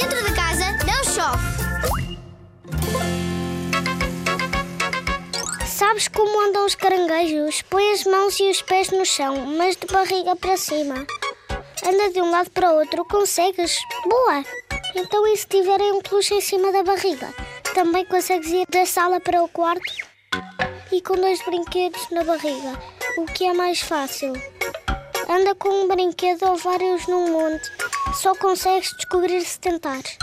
Dentro de casa não chove. Sabes como andam os caranguejos? Põe as mãos e os pés no chão, mas de barriga para cima. Anda de um lado para o outro, consegues? Boa! Então e se tiverem um peluche em cima da barriga? Também consegues ir da sala para o quarto? E com dois brinquedos na barriga, o que é mais fácil? Anda com um brinquedo ou vários num monte. Só consegues descobrir se tentares.